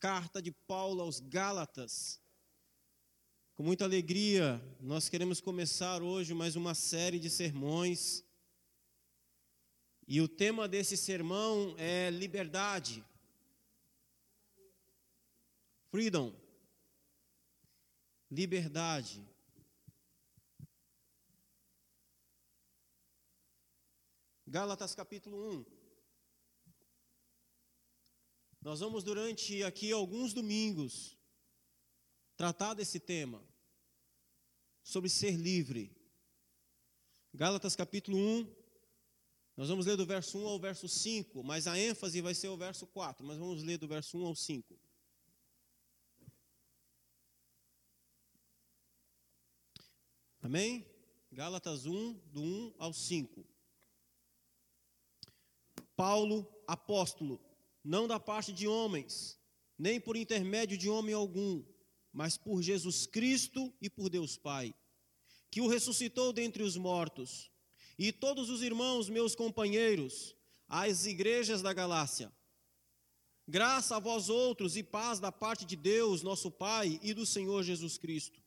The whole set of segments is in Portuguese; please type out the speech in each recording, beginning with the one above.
carta de Paulo aos Gálatas. Com muita alegria, nós queremos começar hoje mais uma série de sermões. E o tema desse sermão é liberdade. Freedom. Liberdade. Gálatas capítulo 1. Nós vamos durante aqui alguns domingos tratar desse tema sobre ser livre. Gálatas capítulo 1, nós vamos ler do verso 1 ao verso 5, mas a ênfase vai ser o verso 4, mas vamos ler do verso 1 ao 5. Amém? Gálatas 1, do 1 ao 5. Paulo, apóstolo, não da parte de homens, nem por intermédio de homem algum, mas por Jesus Cristo e por Deus Pai, que o ressuscitou dentre os mortos, e todos os irmãos, meus companheiros, às igrejas da Galácia. Graça a vós outros e paz da parte de Deus, nosso Pai, e do Senhor Jesus Cristo,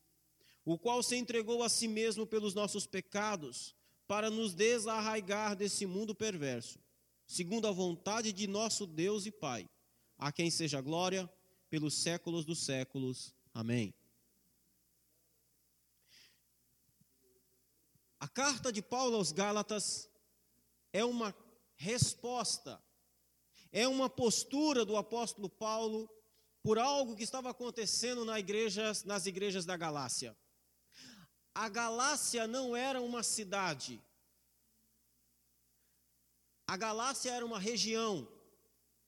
o qual se entregou a si mesmo pelos nossos pecados, para nos desarraigar desse mundo perverso segundo a vontade de nosso Deus e Pai, a quem seja glória pelos séculos dos séculos. Amém. A carta de Paulo aos Gálatas é uma resposta, é uma postura do apóstolo Paulo por algo que estava acontecendo nas igrejas da Galácia. A Galácia não era uma cidade, a Galácia era uma região,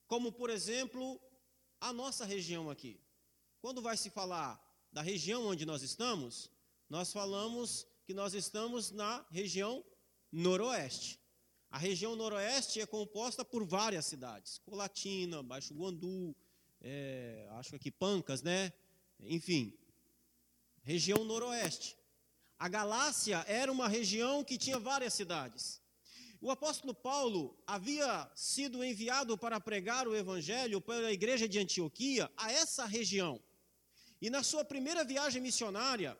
como por exemplo a nossa região aqui. Quando vai se falar da região onde nós estamos, nós falamos que nós estamos na região noroeste. A região noroeste é composta por várias cidades: Colatina, Baixo Guandu, é, acho que Pancas, né? Enfim, região noroeste. A Galácia era uma região que tinha várias cidades. O apóstolo Paulo havia sido enviado para pregar o evangelho pela igreja de Antioquia a essa região. E na sua primeira viagem missionária,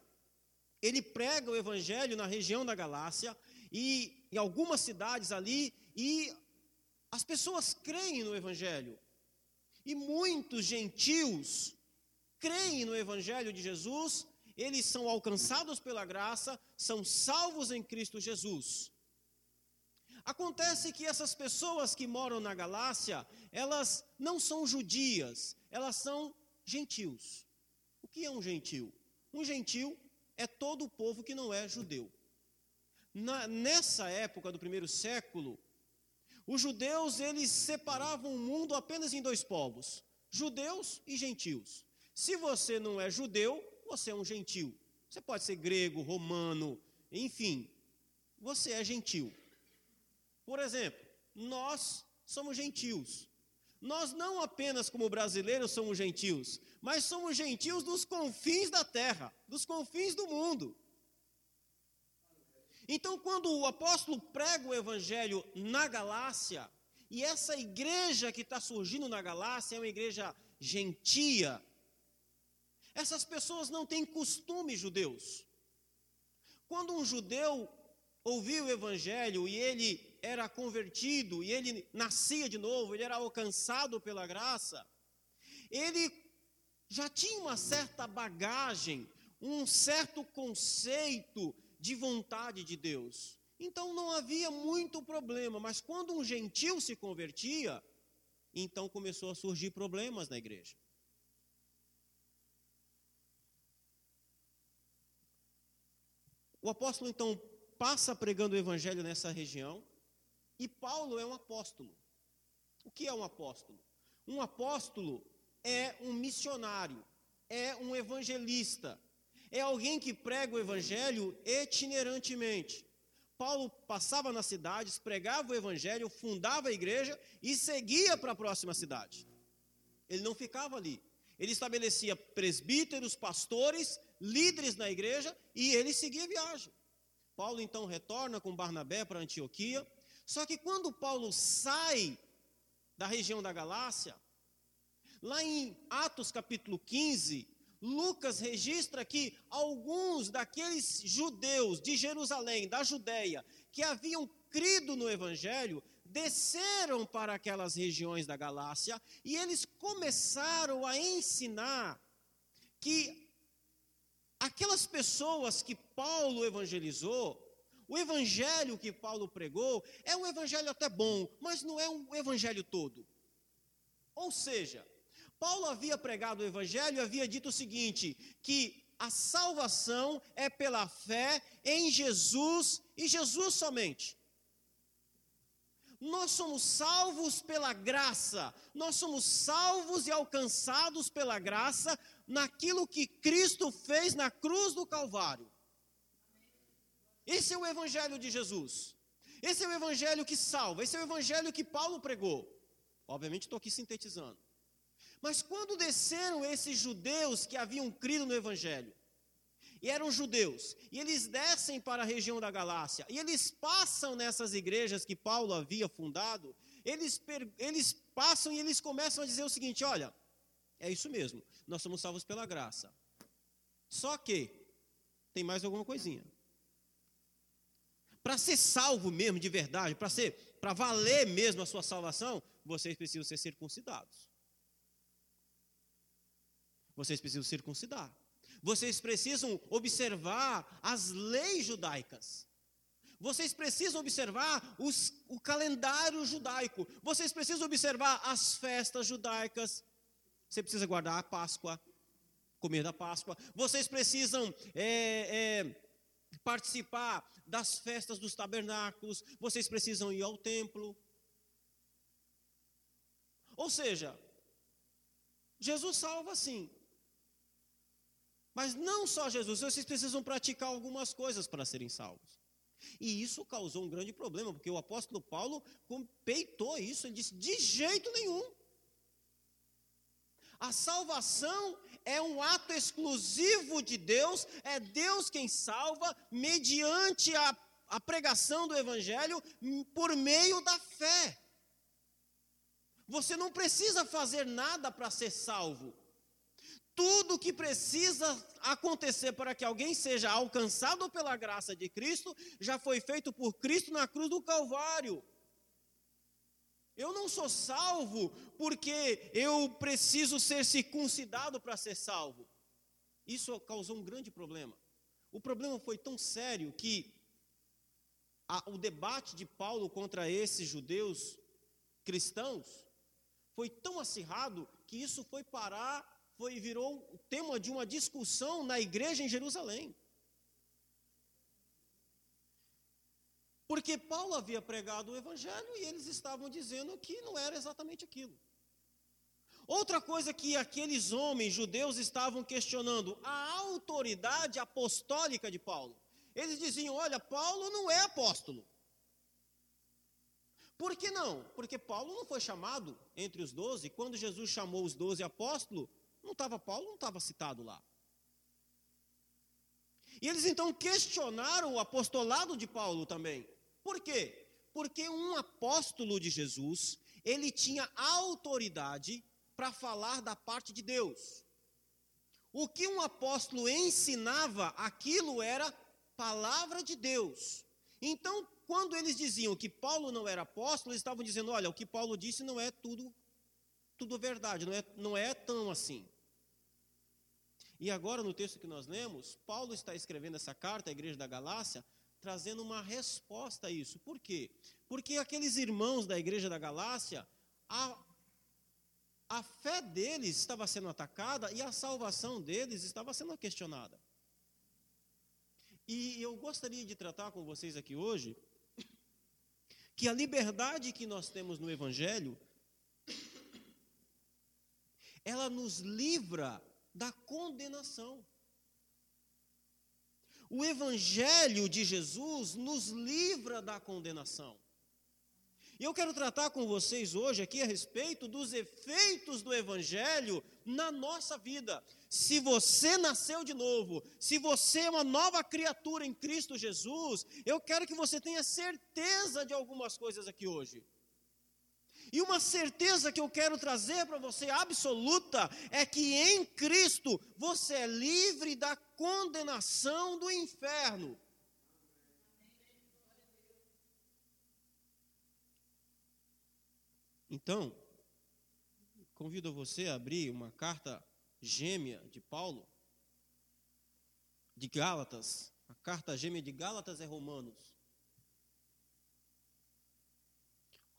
ele prega o evangelho na região da Galácia e em algumas cidades ali e as pessoas creem no evangelho. E muitos gentios creem no evangelho de Jesus, eles são alcançados pela graça, são salvos em Cristo Jesus. Acontece que essas pessoas que moram na Galácia, elas não são judias, elas são gentios. O que é um gentil? Um gentil é todo o povo que não é judeu. Na, nessa época do primeiro século, os judeus eles separavam o mundo apenas em dois povos: judeus e gentios. Se você não é judeu, você é um gentil. Você pode ser grego, romano, enfim, você é gentil. Por exemplo, nós somos gentios. Nós não apenas como brasileiros somos gentios, mas somos gentios dos confins da terra, dos confins do mundo. Então, quando o apóstolo prega o evangelho na Galácia, e essa igreja que está surgindo na Galácia é uma igreja gentia, essas pessoas não têm costumes judeus. Quando um judeu ouvia o evangelho e ele era convertido e ele nascia de novo, ele era alcançado pela graça, ele já tinha uma certa bagagem, um certo conceito de vontade de Deus. Então não havia muito problema, mas quando um gentil se convertia, então começou a surgir problemas na igreja. O apóstolo então passa pregando o evangelho nessa região, e Paulo é um apóstolo. O que é um apóstolo? Um apóstolo é um missionário, é um evangelista, é alguém que prega o evangelho itinerantemente. Paulo passava nas cidades, pregava o evangelho, fundava a igreja e seguia para a próxima cidade. Ele não ficava ali. Ele estabelecia presbíteros, pastores, líderes na igreja e ele seguia a viagem. Paulo então retorna com Barnabé para Antioquia. Só que quando Paulo sai da região da Galácia, lá em Atos capítulo 15, Lucas registra que alguns daqueles judeus de Jerusalém, da Judéia, que haviam crido no Evangelho, desceram para aquelas regiões da Galácia e eles começaram a ensinar que aquelas pessoas que Paulo evangelizou, o evangelho que Paulo pregou, é um evangelho até bom, mas não é um evangelho todo. Ou seja, Paulo havia pregado o evangelho e havia dito o seguinte: que a salvação é pela fé em Jesus e Jesus somente. Nós somos salvos pela graça, nós somos salvos e alcançados pela graça naquilo que Cristo fez na cruz do Calvário. Esse é o Evangelho de Jesus. Esse é o Evangelho que salva, esse é o Evangelho que Paulo pregou. Obviamente, estou aqui sintetizando. Mas quando desceram esses judeus que haviam crido no Evangelho, e eram judeus, e eles descem para a região da Galácia, e eles passam nessas igrejas que Paulo havia fundado, eles, eles passam e eles começam a dizer o seguinte: olha, é isso mesmo, nós somos salvos pela graça. Só que tem mais alguma coisinha. Para ser salvo mesmo de verdade, para ser, para valer mesmo a sua salvação, vocês precisam ser circuncidados. Vocês precisam circuncidar. Vocês precisam observar as leis judaicas. Vocês precisam observar os, o calendário judaico. Vocês precisam observar as festas judaicas. Você precisa guardar a Páscoa, comer da Páscoa. Vocês precisam é, é, participar das festas dos tabernáculos. Vocês precisam ir ao templo. Ou seja, Jesus salva sim, mas não só Jesus, vocês precisam praticar algumas coisas para serem salvos. E isso causou um grande problema, porque o apóstolo Paulo peitou isso, ele disse: de jeito nenhum. A salvação é um ato exclusivo de Deus, é Deus quem salva, mediante a, a pregação do Evangelho, por meio da fé. Você não precisa fazer nada para ser salvo. Tudo que precisa acontecer para que alguém seja alcançado pela graça de Cristo já foi feito por Cristo na cruz do Calvário. Eu não sou salvo porque eu preciso ser circuncidado para ser salvo. Isso causou um grande problema. O problema foi tão sério que a, o debate de Paulo contra esses judeus cristãos foi tão acirrado que isso foi parar foi virou o tema de uma discussão na igreja em Jerusalém. Porque Paulo havia pregado o evangelho e eles estavam dizendo que não era exatamente aquilo. Outra coisa que aqueles homens judeus estavam questionando, a autoridade apostólica de Paulo. Eles diziam: olha, Paulo não é apóstolo. Por que não? Porque Paulo não foi chamado entre os doze. Quando Jesus chamou os doze apóstolos, não estava Paulo, não estava citado lá. E eles então questionaram o apostolado de Paulo também. Por quê? Porque um apóstolo de Jesus, ele tinha autoridade para falar da parte de Deus. O que um apóstolo ensinava, aquilo era palavra de Deus. Então, quando eles diziam que Paulo não era apóstolo, eles estavam dizendo: olha, o que Paulo disse não é tudo, tudo verdade, não é, não é tão assim. E agora, no texto que nós lemos, Paulo está escrevendo essa carta à igreja da Galácia, trazendo uma resposta a isso. Por quê? Porque aqueles irmãos da igreja da Galácia, a, a fé deles estava sendo atacada e a salvação deles estava sendo questionada. E eu gostaria de tratar com vocês aqui hoje que a liberdade que nós temos no Evangelho, ela nos livra da condenação. O Evangelho de Jesus nos livra da condenação. E eu quero tratar com vocês hoje aqui a respeito dos efeitos do Evangelho na nossa vida. Se você nasceu de novo, se você é uma nova criatura em Cristo Jesus, eu quero que você tenha certeza de algumas coisas aqui hoje. E uma certeza que eu quero trazer para você absoluta é que em Cristo você é livre da condenação do inferno. Então, convido você a abrir uma carta gêmea de Paulo, de Gálatas. A carta gêmea de Gálatas é Romanos.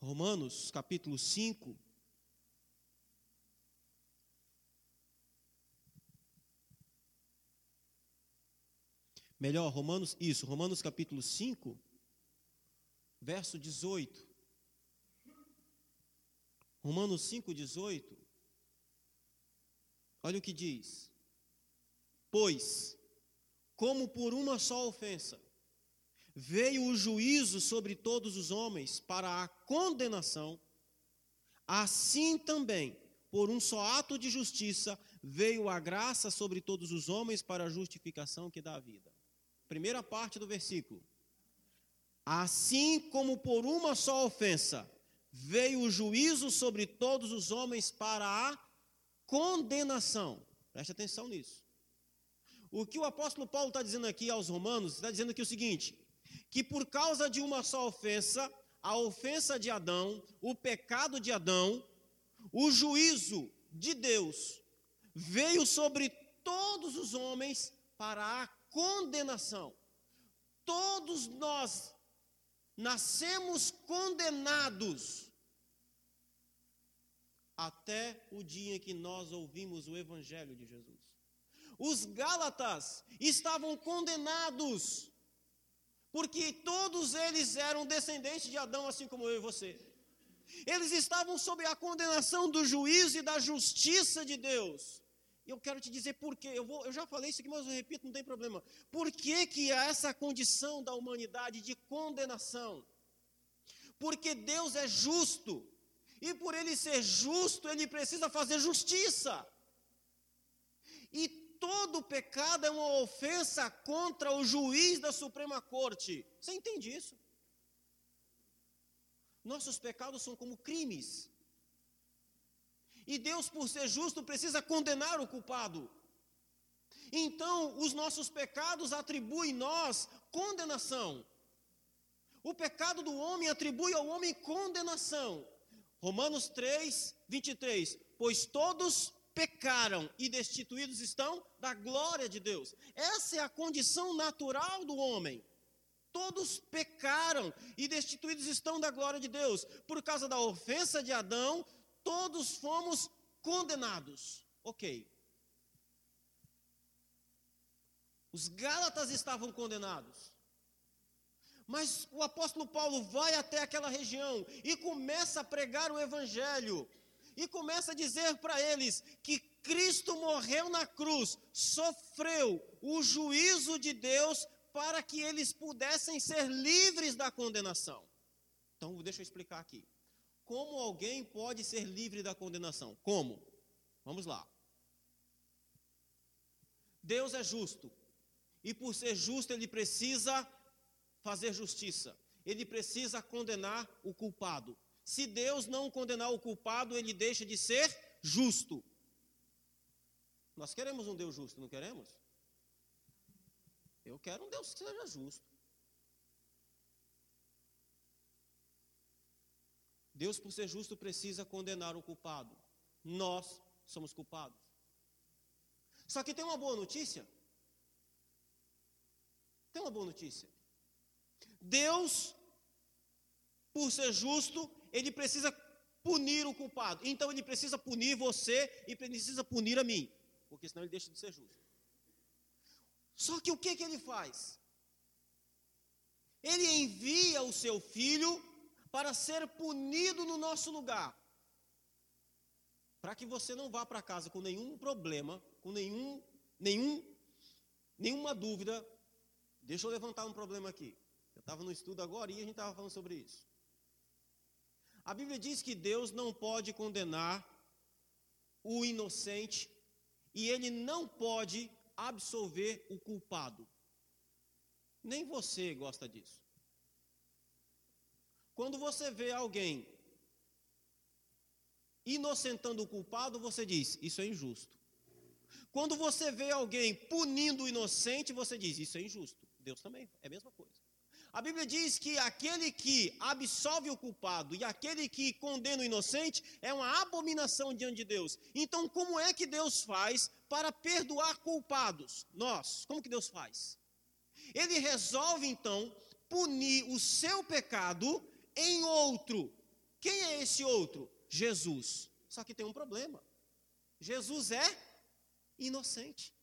Romanos capítulo 5. Melhor, Romanos, isso, Romanos capítulo 5, verso 18. Romanos 5, 18. Olha o que diz. Pois, como por uma só ofensa, veio o juízo sobre todos os homens para a condenação, assim também, por um só ato de justiça, veio a graça sobre todos os homens para a justificação que dá a vida. Primeira parte do versículo. Assim como por uma só ofensa veio o juízo sobre todos os homens para a condenação. Preste atenção nisso. O que o apóstolo Paulo está dizendo aqui aos romanos, está dizendo aqui o seguinte: que por causa de uma só ofensa, a ofensa de Adão, o pecado de Adão, o juízo de Deus veio sobre todos os homens para a condenação. Todos nós nascemos condenados até o dia em que nós ouvimos o Evangelho de Jesus. Os Gálatas estavam condenados porque todos eles eram descendentes de Adão, assim como eu e você. Eles estavam sob a condenação do juízo e da justiça de Deus. E eu quero te dizer por quê. Eu, vou, eu já falei isso aqui, mas eu repito, não tem problema. Por que, que há essa condição da humanidade de condenação? Porque Deus é justo. E por ele ser justo, ele precisa fazer justiça. E todo pecado é uma ofensa contra o juiz da Suprema Corte. Você entende isso? Nossos pecados são como crimes. E Deus, por ser justo, precisa condenar o culpado. Então, os nossos pecados atribuem nós condenação. O pecado do homem atribui ao homem condenação. Romanos 3, 23. Pois todos pecaram e destituídos estão da glória de Deus. Essa é a condição natural do homem. Todos pecaram e destituídos estão da glória de Deus. Por causa da ofensa de Adão, todos fomos condenados. Ok. Os Gálatas estavam condenados. Mas o apóstolo Paulo vai até aquela região e começa a pregar o evangelho e começa a dizer para eles que Cristo morreu na cruz, sofreu o juízo de Deus para que eles pudessem ser livres da condenação. Então, deixa eu explicar aqui. Como alguém pode ser livre da condenação? Como? Vamos lá. Deus é justo. E por ser justo, ele precisa fazer justiça. Ele precisa condenar o culpado. Se Deus não condenar o culpado, ele deixa de ser justo. Nós queremos um Deus justo, não queremos? Eu quero um Deus que seja justo. Deus, por ser justo, precisa condenar o culpado. Nós somos culpados. Só que tem uma boa notícia. Tem uma boa notícia. Deus, por ser justo, ele precisa punir o culpado. Então ele precisa punir você e precisa punir a mim, porque senão ele deixa de ser justo. Só que o que, que ele faz? Ele envia o seu filho para ser punido no nosso lugar. Para que você não vá para casa com nenhum problema, com nenhum, nenhum, nenhuma dúvida. Deixa eu levantar um problema aqui. Eu estava no estudo agora e a gente estava falando sobre isso. A Bíblia diz que Deus não pode condenar o inocente e ele não pode absolver o culpado. Nem você gosta disso. Quando você vê alguém inocentando o culpado, você diz: Isso é injusto. Quando você vê alguém punindo o inocente, você diz: Isso é injusto. Deus também é a mesma coisa. A Bíblia diz que aquele que absolve o culpado e aquele que condena o inocente é uma abominação diante de Deus. Então, como é que Deus faz para perdoar culpados? Nós, como que Deus faz? Ele resolve então punir o seu pecado em outro. Quem é esse outro? Jesus. Só que tem um problema. Jesus é inocente.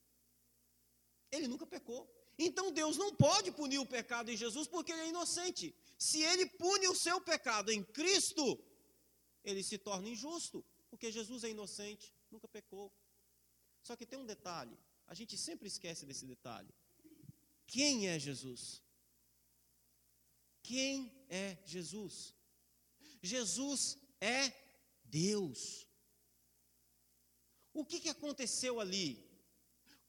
Ele nunca pecou. Então Deus não pode punir o pecado em Jesus porque ele é inocente. Se ele pune o seu pecado em Cristo, ele se torna injusto, porque Jesus é inocente, nunca pecou. Só que tem um detalhe, a gente sempre esquece desse detalhe. Quem é Jesus? Quem é Jesus? Jesus é Deus. O que, que aconteceu ali?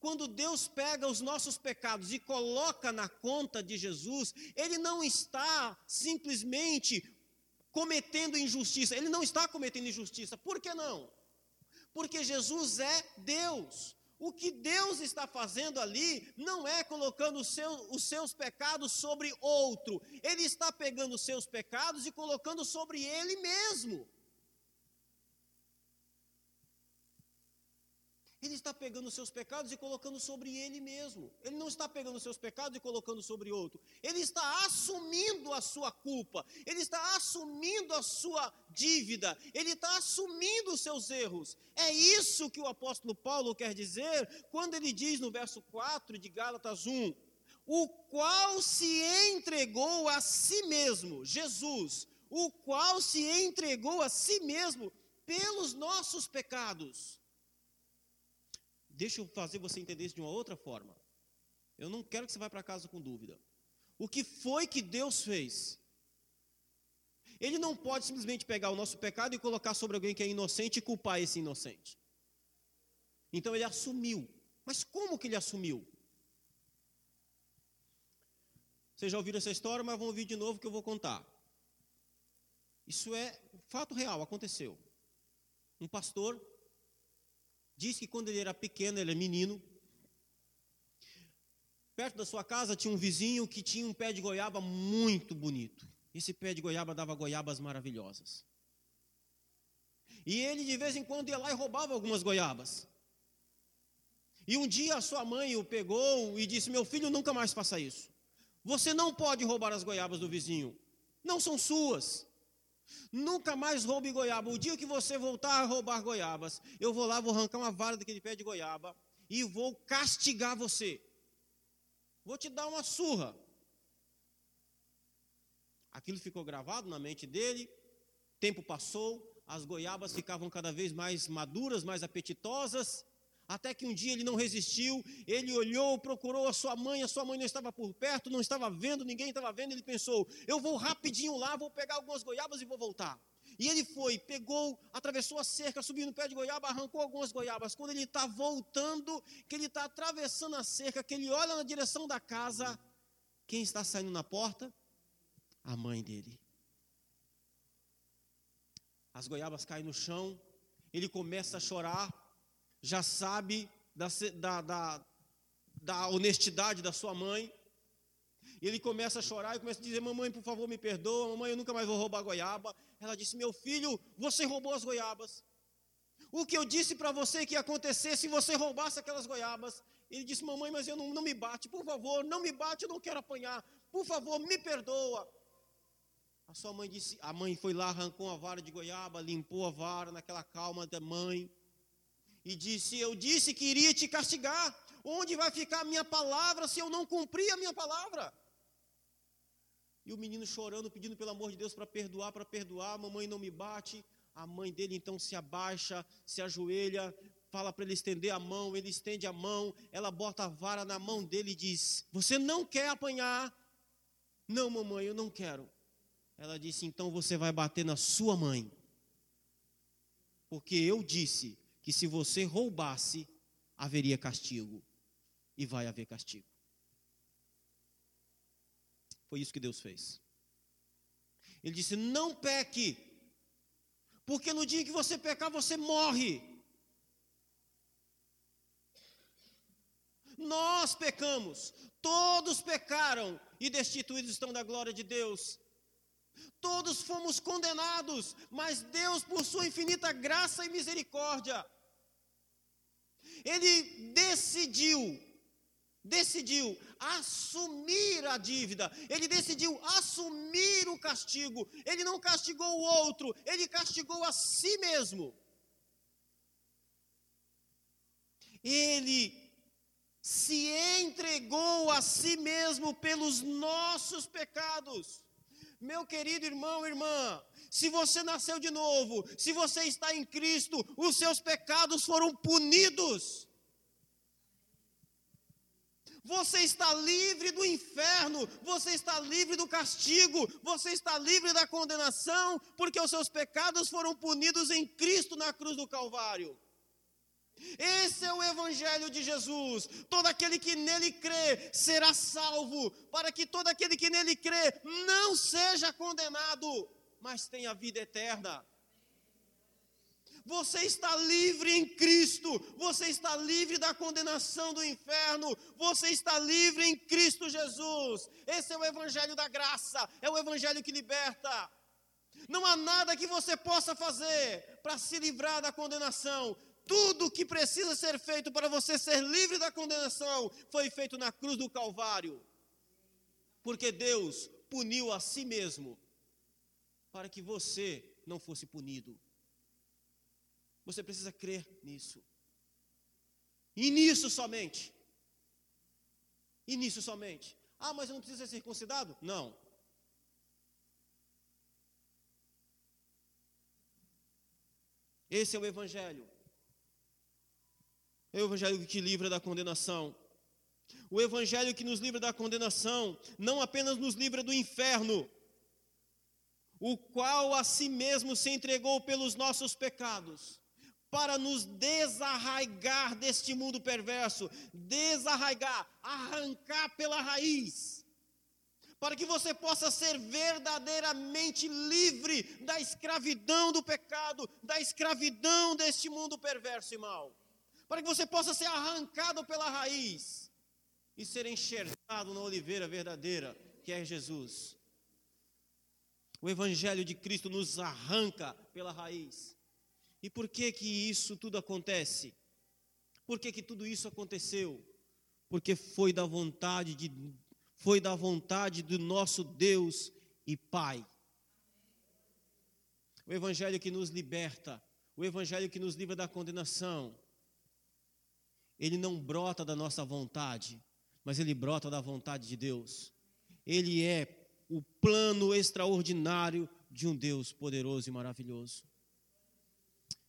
Quando Deus pega os nossos pecados e coloca na conta de Jesus, Ele não está simplesmente cometendo injustiça, Ele não está cometendo injustiça. Por que não? Porque Jesus é Deus. O que Deus está fazendo ali não é colocando os seus, os seus pecados sobre outro, Ele está pegando os seus pecados e colocando sobre Ele mesmo. Ele está pegando os seus pecados e colocando sobre ele mesmo. Ele não está pegando os seus pecados e colocando sobre outro. Ele está assumindo a sua culpa. Ele está assumindo a sua dívida. Ele está assumindo os seus erros. É isso que o apóstolo Paulo quer dizer quando ele diz no verso 4 de Gálatas 1: O qual se entregou a si mesmo, Jesus, o qual se entregou a si mesmo pelos nossos pecados Deixa eu fazer você entender isso de uma outra forma. Eu não quero que você vá para casa com dúvida. O que foi que Deus fez? Ele não pode simplesmente pegar o nosso pecado e colocar sobre alguém que é inocente e culpar esse inocente. Então ele assumiu. Mas como que ele assumiu? Vocês já ouviram essa história, mas vão ouvir de novo que eu vou contar. Isso é fato real, aconteceu. Um pastor Diz que quando ele era pequeno, ele é menino, perto da sua casa tinha um vizinho que tinha um pé de goiaba muito bonito. Esse pé de goiaba dava goiabas maravilhosas. E ele de vez em quando ia lá e roubava algumas goiabas. E um dia a sua mãe o pegou e disse: Meu filho, nunca mais faça isso. Você não pode roubar as goiabas do vizinho. Não são suas. Nunca mais roube goiaba. O dia que você voltar a roubar goiabas, eu vou lá, vou arrancar uma vara daquele pé de goiaba e vou castigar você. Vou te dar uma surra. Aquilo ficou gravado na mente dele. Tempo passou, as goiabas ficavam cada vez mais maduras, mais apetitosas. Até que um dia ele não resistiu, ele olhou, procurou a sua mãe, a sua mãe não estava por perto, não estava vendo, ninguém estava vendo. Ele pensou: eu vou rapidinho lá, vou pegar algumas goiabas e vou voltar. E ele foi, pegou, atravessou a cerca, subiu no pé de goiaba, arrancou algumas goiabas. Quando ele está voltando, que ele está atravessando a cerca, que ele olha na direção da casa, quem está saindo na porta? A mãe dele. As goiabas caem no chão, ele começa a chorar, já sabe da, da, da, da honestidade da sua mãe. Ele começa a chorar e começa a dizer: Mamãe, por favor, me perdoa. Mamãe, eu nunca mais vou roubar goiaba. Ela disse: Meu filho, você roubou as goiabas. O que eu disse para você que ia acontecer se você roubasse aquelas goiabas? Ele disse: Mamãe, mas eu não, não me bate, por favor, não me bate, eu não quero apanhar. Por favor, me perdoa. A sua mãe disse: A mãe foi lá, arrancou uma vara de goiaba, limpou a vara naquela calma da mãe e disse: Eu disse que iria te castigar. Onde vai ficar a minha palavra se eu não cumprir a minha palavra? E o menino chorando, pedindo pelo amor de Deus para perdoar, para perdoar. Mamãe não me bate. A mãe dele então se abaixa, se ajoelha, fala para ele estender a mão. Ele estende a mão, ela bota a vara na mão dele e diz: Você não quer apanhar? Não, mamãe, eu não quero. Ela disse: Então você vai bater na sua mãe. Porque eu disse que se você roubasse, haveria castigo. E vai haver castigo. Foi isso que Deus fez. Ele disse: Não peque, Porque no dia que você pecar, você morre. Nós pecamos, todos pecaram e destituídos estão da glória de Deus. Todos fomos condenados, mas Deus, por sua infinita graça e misericórdia, Ele decidiu, decidiu assumir a dívida, Ele decidiu assumir o castigo, Ele não castigou o outro, Ele castigou a si mesmo. Ele se entregou a si mesmo pelos nossos pecados. Meu querido irmão, irmã, se você nasceu de novo, se você está em Cristo, os seus pecados foram punidos. Você está livre do inferno, você está livre do castigo, você está livre da condenação, porque os seus pecados foram punidos em Cristo na cruz do Calvário. Esse é o Evangelho de Jesus. Todo aquele que nele crê será salvo, para que todo aquele que nele crê não seja condenado, mas tenha vida eterna. Você está livre em Cristo, você está livre da condenação do inferno, você está livre em Cristo Jesus. Esse é o Evangelho da graça, é o Evangelho que liberta. Não há nada que você possa fazer para se livrar da condenação, tudo que precisa ser feito para você ser livre da condenação foi feito na cruz do Calvário. Porque Deus puniu a si mesmo para que você não fosse punido. Você precisa crer nisso. E nisso somente. E nisso somente. Ah, mas eu não preciso ser circuncidado? Não. Esse é o Evangelho é o Evangelho que te livra da condenação. O Evangelho que nos livra da condenação não apenas nos livra do inferno, o qual a si mesmo se entregou pelos nossos pecados, para nos desarraigar deste mundo perverso, desarraigar, arrancar pela raiz, para que você possa ser verdadeiramente livre da escravidão do pecado, da escravidão deste mundo perverso e mau para que você possa ser arrancado pela raiz e ser enxergado na oliveira verdadeira, que é Jesus. O evangelho de Cristo nos arranca pela raiz. E por que que isso tudo acontece? Por que que tudo isso aconteceu? Porque foi da vontade de foi da vontade do nosso Deus e Pai. O evangelho que nos liberta, o evangelho que nos livra da condenação, ele não brota da nossa vontade, mas ele brota da vontade de Deus. Ele é o plano extraordinário de um Deus poderoso e maravilhoso.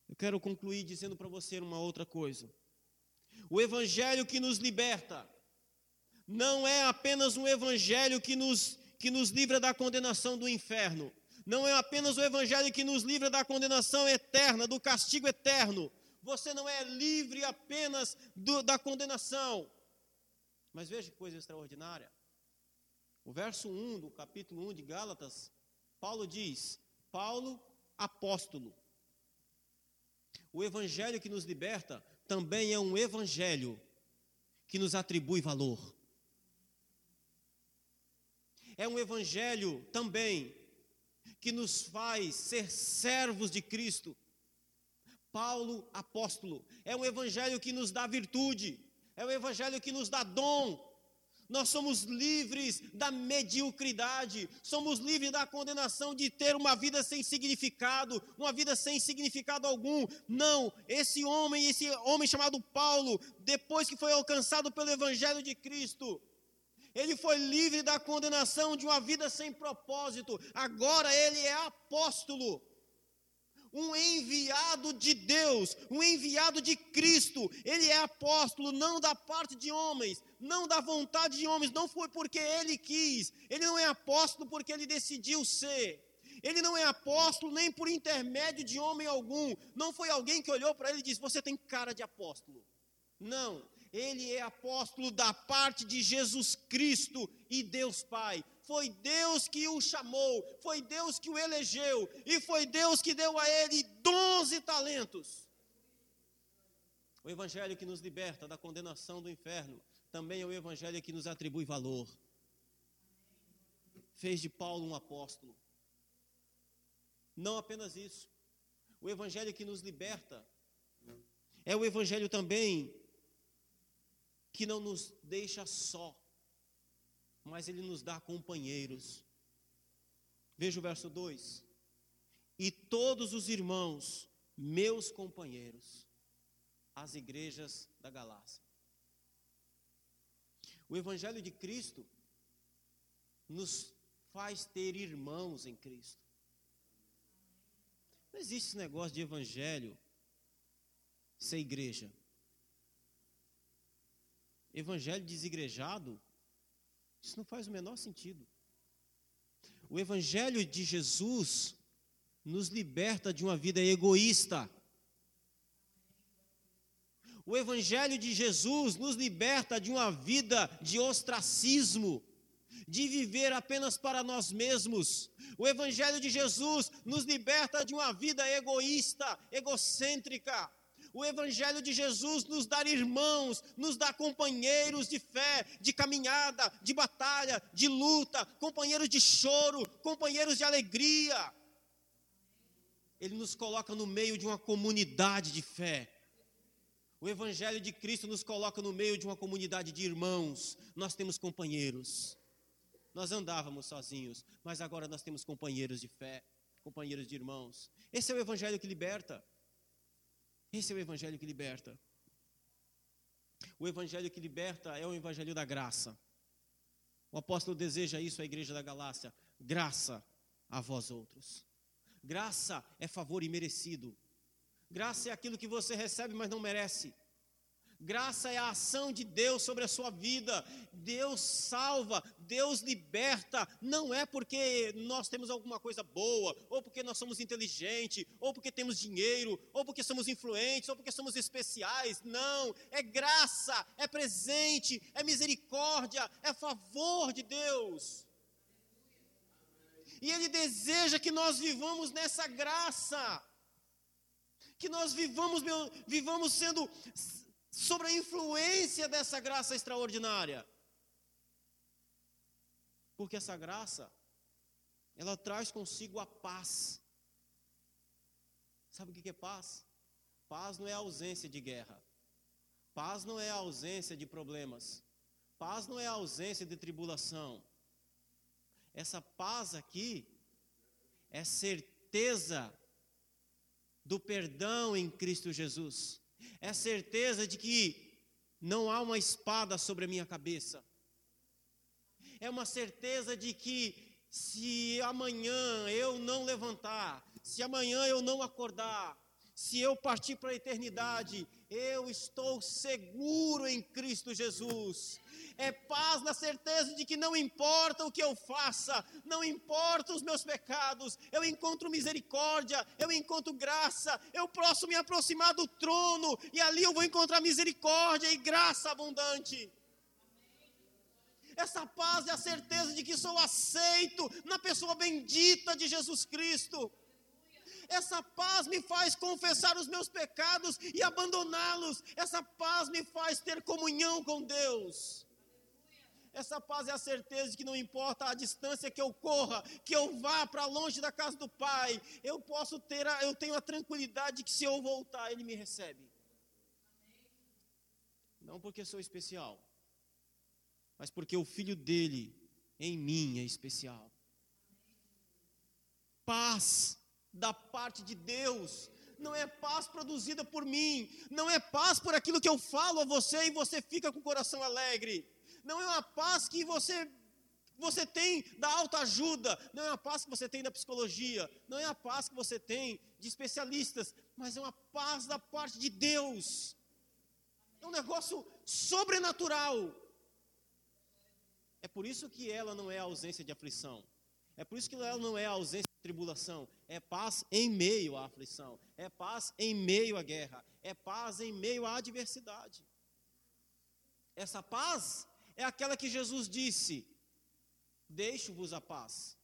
Eu quero concluir dizendo para você uma outra coisa. O evangelho que nos liberta não é apenas um evangelho que nos, que nos livra da condenação do inferno, não é apenas o evangelho que nos livra da condenação eterna, do castigo eterno, você não é livre apenas do, da condenação. Mas veja que coisa extraordinária. O verso 1 do capítulo 1 de Gálatas, Paulo diz: Paulo, apóstolo. O evangelho que nos liberta também é um evangelho que nos atribui valor. É um evangelho também que nos faz ser servos de Cristo. Paulo apóstolo. É um evangelho que nos dá virtude, é um evangelho que nos dá dom. Nós somos livres da mediocridade, somos livres da condenação de ter uma vida sem significado, uma vida sem significado algum. Não, esse homem, esse homem chamado Paulo, depois que foi alcançado pelo evangelho de Cristo, ele foi livre da condenação de uma vida sem propósito. Agora ele é apóstolo um enviado de Deus, um enviado de Cristo. Ele é apóstolo não da parte de homens, não da vontade de homens, não foi porque ele quis. Ele não é apóstolo porque ele decidiu ser. Ele não é apóstolo nem por intermédio de homem algum. Não foi alguém que olhou para ele e disse: Você tem cara de apóstolo. Não, ele é apóstolo da parte de Jesus Cristo e Deus Pai. Foi Deus que o chamou, foi Deus que o elegeu, e foi Deus que deu a ele doze talentos. O Evangelho que nos liberta da condenação do inferno também é o Evangelho que nos atribui valor. Fez de Paulo um apóstolo. Não apenas isso. O Evangelho que nos liberta é o Evangelho também que não nos deixa só, mas ele nos dá companheiros. Veja o verso 2: E todos os irmãos, meus companheiros, as igrejas da Galácia. O Evangelho de Cristo nos faz ter irmãos em Cristo. Não existe esse negócio de evangelho ser igreja. Evangelho desigrejado, isso não faz o menor sentido. O Evangelho de Jesus nos liberta de uma vida egoísta. O Evangelho de Jesus nos liberta de uma vida de ostracismo, de viver apenas para nós mesmos. O Evangelho de Jesus nos liberta de uma vida egoísta, egocêntrica. O Evangelho de Jesus nos dá irmãos, nos dá companheiros de fé, de caminhada, de batalha, de luta, companheiros de choro, companheiros de alegria. Ele nos coloca no meio de uma comunidade de fé. O Evangelho de Cristo nos coloca no meio de uma comunidade de irmãos. Nós temos companheiros. Nós andávamos sozinhos, mas agora nós temos companheiros de fé, companheiros de irmãos. Esse é o Evangelho que liberta. Esse é o Evangelho que liberta. O Evangelho que liberta é o Evangelho da graça. O apóstolo deseja isso à igreja da Galácia: graça a vós outros. Graça é favor imerecido. Graça é aquilo que você recebe, mas não merece. Graça é a ação de Deus sobre a sua vida. Deus salva, Deus liberta. Não é porque nós temos alguma coisa boa, ou porque nós somos inteligentes, ou porque temos dinheiro, ou porque somos influentes, ou porque somos especiais. Não. É graça, é presente, é misericórdia, é favor de Deus. E Ele deseja que nós vivamos nessa graça que nós vivamos, meu, vivamos sendo sobre a influência dessa graça extraordinária. Porque essa graça, ela traz consigo a paz. Sabe o que é paz? Paz não é ausência de guerra. Paz não é ausência de problemas. Paz não é ausência de tribulação. Essa paz aqui é certeza do perdão em Cristo Jesus. É certeza de que não há uma espada sobre a minha cabeça. É uma certeza de que se amanhã eu não levantar, se amanhã eu não acordar, se eu partir para a eternidade, eu estou seguro em Cristo Jesus é paz na certeza de que não importa o que eu faça, não importa os meus pecados, eu encontro misericórdia, eu encontro graça, eu posso me aproximar do trono e ali eu vou encontrar misericórdia e graça abundante. Essa paz é a certeza de que sou aceito na pessoa bendita de Jesus Cristo. Essa paz me faz confessar os meus pecados e abandoná-los. Essa paz me faz ter comunhão com Deus. Essa paz é a certeza de que não importa a distância que eu corra, que eu vá para longe da casa do Pai, eu posso ter, a, eu tenho a tranquilidade de que se eu voltar, Ele me recebe. Não porque sou especial, mas porque o Filho dele em mim é especial. Paz da parte de Deus, não é paz produzida por mim, não é paz por aquilo que eu falo a você e você fica com o coração alegre não é uma paz que você você tem da autoajuda, não é uma paz que você tem da psicologia, não é a paz que você tem de especialistas, mas é uma paz da parte de Deus. É um negócio sobrenatural. É por isso que ela não é a ausência de aflição. É por isso que ela não é a ausência tribulação. É paz em meio à aflição. É paz em meio à guerra. É paz em meio à adversidade. Essa paz é aquela que Jesus disse: Deixo-vos a paz.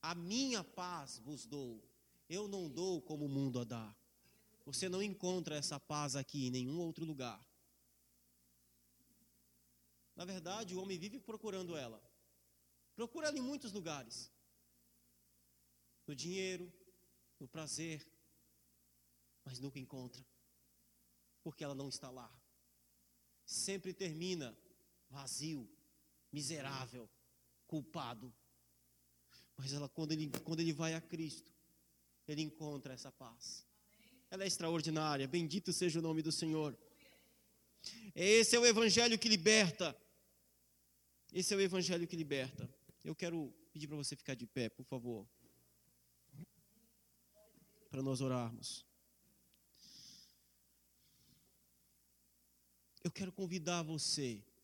A minha paz vos dou. Eu não dou como o mundo a dá. Você não encontra essa paz aqui em nenhum outro lugar. Na verdade, o homem vive procurando ela. Procura ela em muitos lugares. No dinheiro, no prazer, mas nunca encontra. Porque ela não está lá. Sempre termina vazio, miserável, culpado. Mas ela, quando ele, quando ele vai a Cristo, ele encontra essa paz. Ela é extraordinária. Bendito seja o nome do Senhor. Esse é o evangelho que liberta. Esse é o evangelho que liberta. Eu quero pedir para você ficar de pé, por favor. Para nós orarmos. Eu quero convidar você